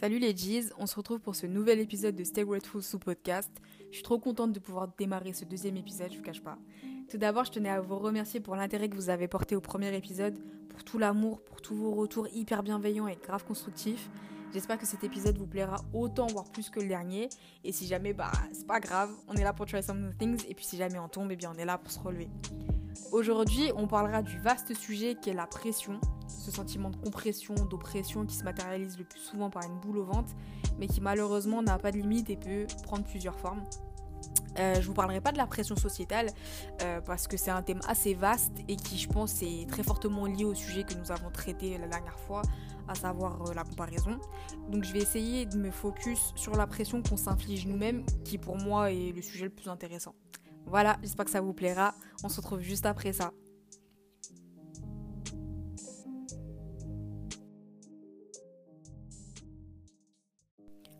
Salut les G's, on se retrouve pour ce nouvel épisode de Stay Grateful sous podcast. Je suis trop contente de pouvoir démarrer ce deuxième épisode, je vous cache pas. Tout d'abord, je tenais à vous remercier pour l'intérêt que vous avez porté au premier épisode, pour tout l'amour, pour tous vos retours hyper bienveillants et grave constructifs. J'espère que cet épisode vous plaira autant, voire plus que le dernier. Et si jamais, bah, c'est pas grave, on est là pour try some new things. Et puis si jamais on tombe, eh bien, on est là pour se relever. Aujourd'hui, on parlera du vaste sujet qui est la pression, ce sentiment de compression, d'oppression qui se matérialise le plus souvent par une boule au ventre, mais qui malheureusement n'a pas de limite et peut prendre plusieurs formes. Euh, je vous parlerai pas de la pression sociétale euh, parce que c'est un thème assez vaste et qui, je pense, est très fortement lié au sujet que nous avons traité la dernière fois, à savoir euh, la comparaison. Donc, je vais essayer de me focus sur la pression qu'on s'inflige nous-mêmes, qui pour moi est le sujet le plus intéressant. Voilà, j'espère que ça vous plaira. On se retrouve juste après ça.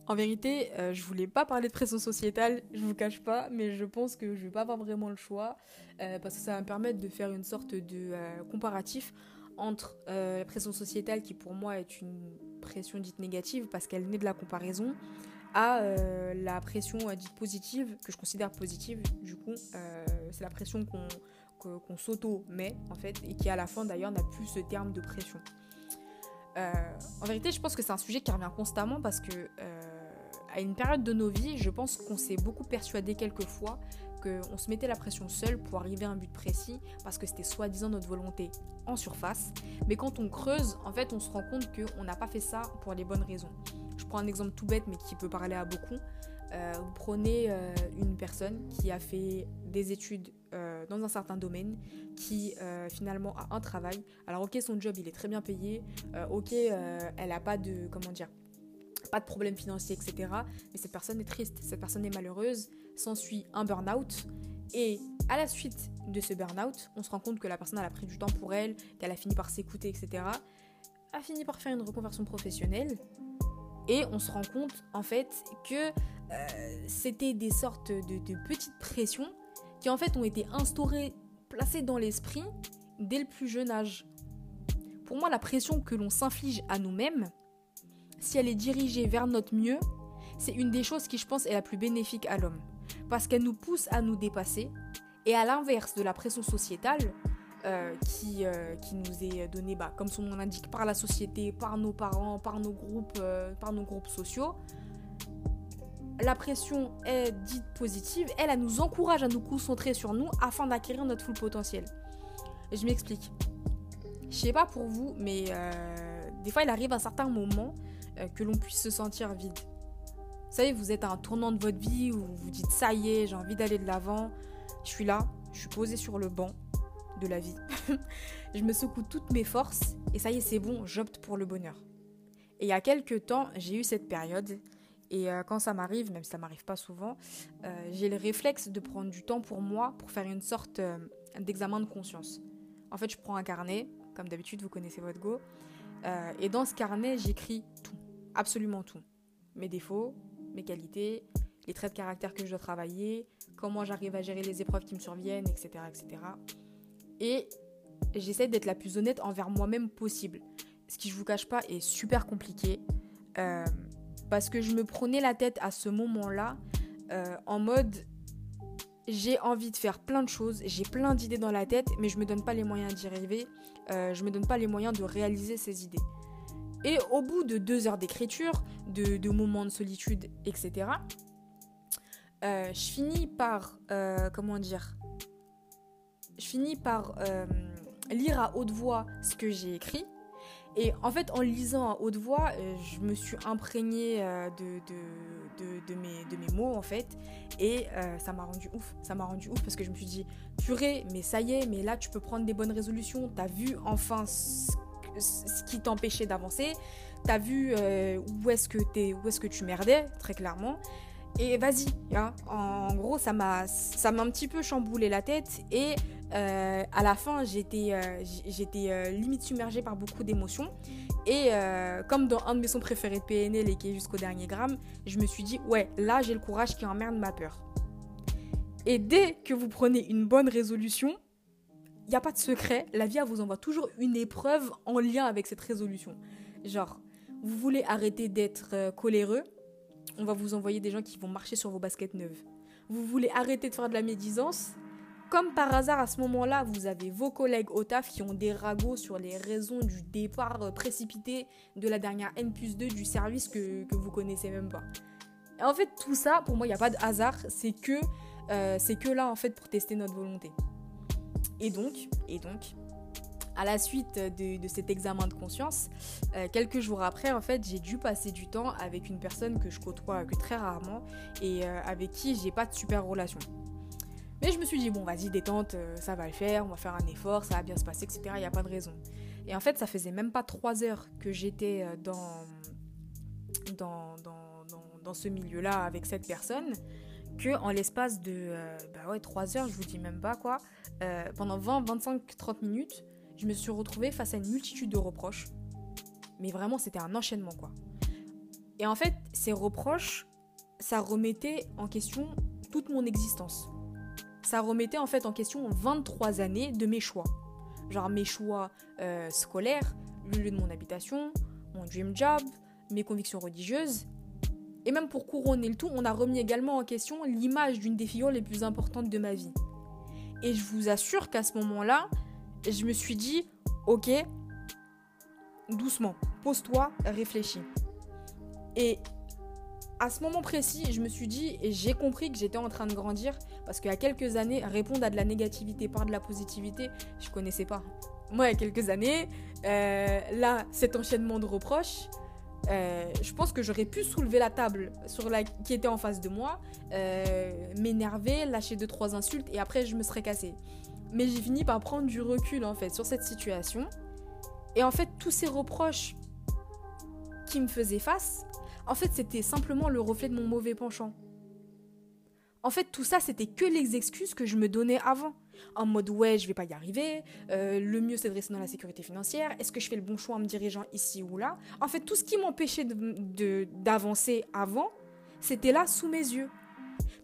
En vérité, euh, je voulais pas parler de pression sociétale, je vous cache pas, mais je pense que je vais pas avoir vraiment le choix euh, parce que ça va me permettre de faire une sorte de euh, comparatif entre la pression sociétale qui pour moi est une pression dite négative parce qu'elle naît de la comparaison à euh, la pression euh, dite positive, que je considère positive, du coup, euh, c'est la pression qu'on s'auto-met, en fait, et qui à la fin d'ailleurs n'a plus ce terme de pression. en vérité, je pense que c'est un sujet qui revient constamment parce que à une période de nos vies, je pense qu'on s'est beaucoup persuadé quelquefois qu'on se mettait la pression seul pour arriver à un but précis parce que c'était soi-disant notre volonté en surface. Mais quand on creuse, en fait, on se rend compte qu'on n'a pas fait ça pour les bonnes raisons. Je prends un exemple tout bête mais qui peut parler à beaucoup. Euh, vous prenez euh, une personne qui a fait des études euh, dans un certain domaine, qui finalement a un travail. Alors ok, son job il est très bien payé, ok, elle n'a pas de comment dire, pas de problème financier, etc. Mais cette personne est triste, cette personne est malheureuse, s'ensuit un burn-out. Et à la suite de ce burn-out, on se rend compte que la personne a pris du temps pour elle, qu'elle a fini par s'écouter, etc. A fini par faire une reconversion professionnelle. Et on se rend compte en fait que euh, c'était des sortes de, petites pressions qui en fait ont été instaurées, placées dans l'esprit dès le plus jeune âge. Pour moi, la pression que l'on s'inflige à nous-mêmes, si elle est dirigée vers notre mieux, c'est une des choses qui, je pense, est la plus bénéfique à l'homme parce qu'elle nous pousse à nous dépasser. Et à l'inverse de la pression sociétale, euh, qui, euh, qui, nous est donnée, bah, comme son nom l'indique, par la société, par nos parents, par nos groupes, euh, par nos groupes sociaux, la pression est dite positive, elle, elle nous encourage à nous concentrer sur nous afin d'acquérir notre full potentiel. Je m'explique. Je sais pas pour vous, mais des fois il arrive un certain moment que l'on puisse se sentir vide. Vous savez, vous êtes à un tournant de votre vie où vous vous dites ça y est, j'ai envie d'aller de l'avant. Je suis là, je suis posée sur le banc de la vie. je me secoue toutes mes forces et ça y est, c'est bon, j'opte pour le bonheur. Et il y a quelques temps, j'ai eu cette période et euh, quand ça m'arrive, même si ça m'arrive pas souvent, euh, j'ai le réflexe de prendre du temps pour moi pour faire une sorte euh, d'examen de conscience. En fait, je prends un carnet, comme d'habitude, vous connaissez votre go, et dans ce carnet, j'écris tout, absolument tout. Mes défauts, mes qualités, les traits de caractère que je dois travailler, comment j'arrive à gérer les épreuves qui me surviennent, etc. etc. Et j'essaie d'être la plus honnête envers moi-même possible. Ce qui, je vous cache pas, est super compliqué. Euh, parce que je me prenais la tête à ce moment-là euh, en mode j'ai envie de faire plein de choses, j'ai plein d'idées dans la tête, mais je me donne pas les moyens d'y arriver, euh, je me donne pas les moyens de réaliser ces idées. Et au bout de deux heures d'écriture, de, moments de solitude, etc., euh, je finis par, euh, comment dire, je finis par euh, lire à haute voix ce que j'ai écrit. Et en fait, en lisant à haute voix, je me suis imprégnée de, mes mots, en fait. Et ça m'a rendu ouf. Ça m'a rendu ouf parce que je me suis dit, purée, mais ça y est, mais là, tu peux prendre des bonnes résolutions. T'as vu enfin ce qui t'empêchait d'avancer. T'as vu euh, où est-ce que es, est-ce que tu merdais, très clairement. Et vas-y, hein. en gros, ça m'a, un petit peu chamboulé la tête. Et euh, à la fin, j'étais, euh, limite submergée par beaucoup d'émotions. Et comme dans un de mes sons préférés de PNL et qui est jusqu'au dernier gramme, je me suis dit, ouais, là, j'ai le courage qui emmerde ma peur. Et dès que vous prenez une bonne résolution, n'y a pas de secret, la vie vous envoie toujours une épreuve en lien avec cette résolution. Genre, Vous voulez arrêter d'être euh, coléreux On va vous envoyer des gens qui vont marcher sur vos baskets neuves. Vous voulez arrêter de faire de la médisance comme par hasard, à ce moment-là, vous avez vos collègues au taf qui ont des ragots sur les raisons du départ euh, précipité de la dernière N plus 2 du service que, que vous connaissez même pas. Et en fait, tout ça, pour moi, il n'y a pas de hasard. C'est que, euh, c'est que là, en fait, pour tester notre volonté. Et donc, et donc, à la suite de, cet examen de conscience, euh, quelques jours après, en fait, j'ai dû passer du temps avec une personne que je côtoie que très rarement et avec qui j'ai pas de super relation. Mais je me suis dit, bon, vas-y, détente, euh, ça va le faire, on va faire un effort, ça va bien se passer, etc. Il n'y a pas de raison. Et en fait, ça faisait même pas trois heures que j'étais euh, dans, dans, dans, ce milieu-là avec cette personne, que en l'espace de euh, bah ouais, 3 heures, je vous dis même pas quoi, pendant 20, 25, 30 minutes, je me suis retrouvée face à une multitude de reproches. Mais vraiment, c'était un enchaînement, quoi. Et en fait, ces reproches, ça remettait en question toute mon existence ça remettait en fait en question 23 années de mes choix. Genre mes choix euh, scolaires, le lieu de mon habitation, mon dream job, mes convictions religieuses. Et même pour couronner le tout, on a remis également en question l'image d'une des figures les plus importantes de ma vie. Et je vous assure qu'à ce moment-là, je me suis dit, ok, doucement, pose-toi, réfléchis. Et à ce moment précis, je me suis dit et j'ai compris que j'étais en train de grandir parce qu'il y a quelques années, répondre à de la négativité par de la positivité, je connaissais pas. Moi, il y a quelques années, euh, là, cet enchaînement de reproches, euh, je pense que j'aurais pu soulever la table sur la, qui était en face de moi, euh, m'énerver, lâcher deux trois insultes et après je me serais cassée. Mais j'ai fini par prendre du recul en fait sur cette situation. Et en fait, tous ces reproches qui me faisaient face, en fait, c'était simplement le reflet de mon mauvais penchant. En fait, tout ça, c'était que les excuses que je me donnais avant. En mode, ouais, je vais pas y arriver, euh, le mieux c'est de rester dans la sécurité financière, est-ce que je fais le bon choix en me dirigeant ici ou là? En fait, tout ce qui m'empêchait d'avancer de, avant, c'était là sous mes yeux.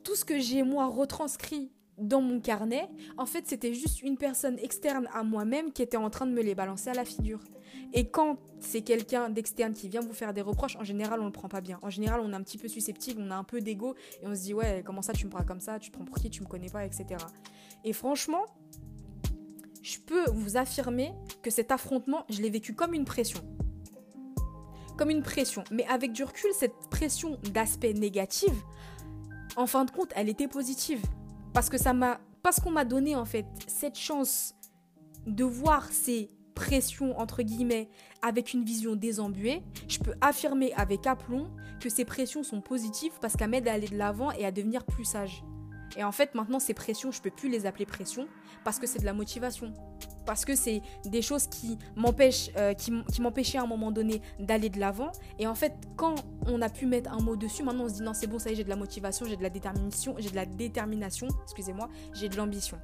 Tout ce que j'ai, moi, retranscrit dans mon carnet, en fait, c'était juste une personne externe à moi-même qui était en train de me les balancer à la figure. Et quand c'est quelqu'un d'externe qui vient vous faire des reproches, en général, on le prend pas bien. En général, on est un petit peu susceptible, on a un peu d'ego et on se dit ouais, comment ça tu me parles comme ça, tu te prends pour qui, tu me connais pas, etc. Et franchement, je peux vous affirmer que cet affrontement, je l'ai vécu comme une pression. Comme une pression. Mais avec du recul, cette pression d'aspect négatif, en fin de compte, elle était positive. Parce que ça m'a. Parce qu'on m'a donné en fait cette chance de voir ces pression, entre guillemets, avec une vision désembuée, je peux affirmer avec aplomb que ces pressions sont positives parce qu'elles m'aident à aller de l'avant et à devenir plus sage. Et en fait, maintenant, ces pressions, je peux plus les appeler pressions parce que c'est de la motivation. Parce que c'est des choses qui m'empêchent, euh, qui, m'empêchaient à un moment donné d'aller de l'avant. Et en fait, quand on a pu mettre un mot dessus, maintenant on se dit non, c'est bon, ça y est, j'ai de la motivation, j'ai de la détermination, j'ai de la détermination, excusez-moi, j'ai de l'ambition.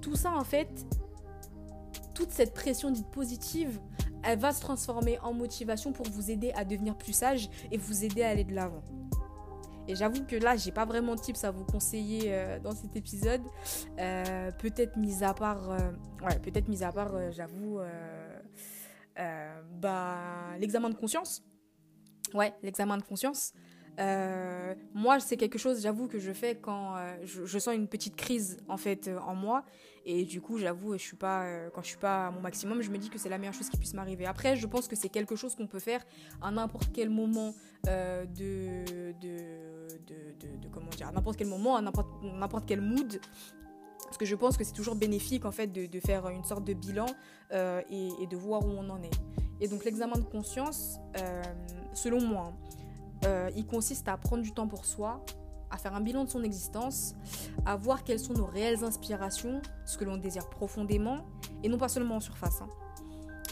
Tout ça, en fait, toute cette pression dite positive, elle va se transformer en motivation pour vous aider à devenir plus sage et vous aider à aller de l'avant. Et j'avoue que là, j'ai pas vraiment de tips à vous conseiller euh, dans cet épisode. Euh, peut-être mis à part, euh, ouais, peut-être mis à part, j'avoue, bah, l'examen de conscience. Ouais, l'examen de conscience. Moi, c'est quelque chose, j'avoue, que je fais quand je, sens une petite crise en fait en moi, et du coup, j'avoue, je suis pas quand je suis pas à mon maximum, je me dis que c'est la meilleure chose qui puisse m'arriver. Après, je pense que c'est quelque chose qu'on peut faire à n'importe quel moment de, de, comment dire, à n'importe quel moment, à n'importe quel mood. Parce que je pense que c'est toujours bénéfique en fait de, faire une sorte de bilan et, et, de voir où on en est. Et donc l'examen de conscience, selon moi, euh, il consiste à prendre du temps pour soi, à faire un bilan de son existence, à voir quelles sont nos réelles inspirations, ce que l'on désire profondément, et non pas seulement en surface. Hein.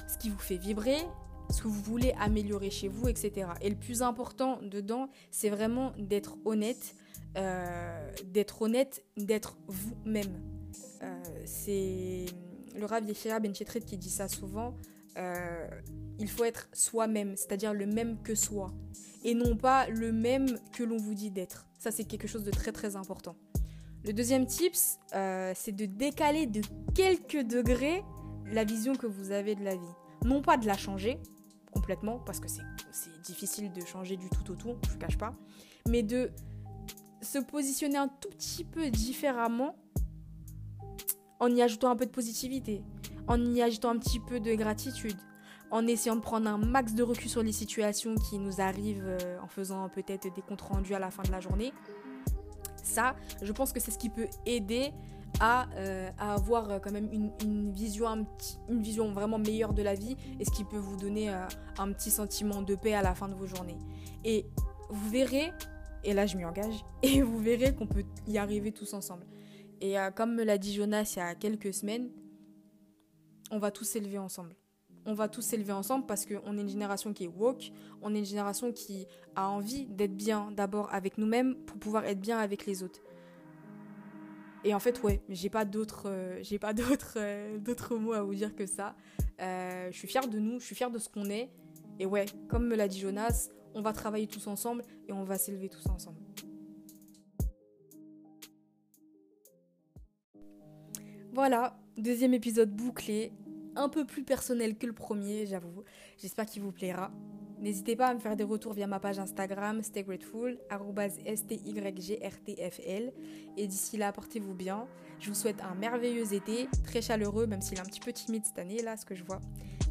Ce qui vous fait vibrer, ce que vous voulez améliorer chez vous, etc. Et le plus important dedans, c'est vraiment d'être honnête, euh, d'être honnête, d'être vous-même. Euh, c'est le Rav Yechira Ben qui dit ça souvent. il faut être soi-même, c'est-à-dire le même que soi et non pas le même que l'on vous dit d'être. Ça, c'est quelque chose de très très important. Le deuxième tips, euh, c'est de décaler de quelques degrés la vision que vous avez de la vie. Non pas de la changer complètement, parce que c'est difficile de changer du tout au tout, je ne cache pas, mais de se positionner un tout petit peu différemment en y ajoutant un peu de positivité, en y ajoutant un petit peu de gratitude, en essayant de prendre un max de recul sur les situations qui nous arrivent euh, en faisant peut-être des comptes rendus à la fin de la journée. Ça, je pense que c'est ce qui peut aider à, euh, avoir euh, quand même une, vision, une vision vraiment meilleure de la vie et ce qui peut vous donner un petit sentiment de paix à la fin de vos journées. Et vous verrez, et là je m'y engage, et vous verrez qu'on peut y arriver tous ensemble. Et comme me l'a dit Jonas il y a quelques semaines, on va tous s'élever ensemble on va tous s'élever ensemble parce qu'on est une génération qui est woke, on est une génération qui a envie d'être bien d'abord avec nous-mêmes pour pouvoir être bien avec les autres. Et en fait, ouais, j'ai pas d'autres, euh, j'ai pas d'autres, euh, d'autres mots à vous dire que ça. Euh, je suis fière de nous, je suis fière de ce qu'on est. Et ouais, comme me l'a dit Jonas, on va travailler tous ensemble et on va s'élever tous ensemble. Voilà, deuxième épisode bouclé un peu plus personnel que le premier, j'avoue. J'espère qu'il vous plaira. N'hésitez pas à me faire des retours via ma page Instagram, stay-grateful, S-T-Y-G-R-T-F-L. Et d'ici là, portez-vous bien. Je vous souhaite un merveilleux été, très chaleureux, même s'il est un petit peu timide cette année, là, ce que je vois.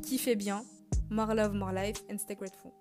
Kiffez bien. More love, more life, and stay grateful.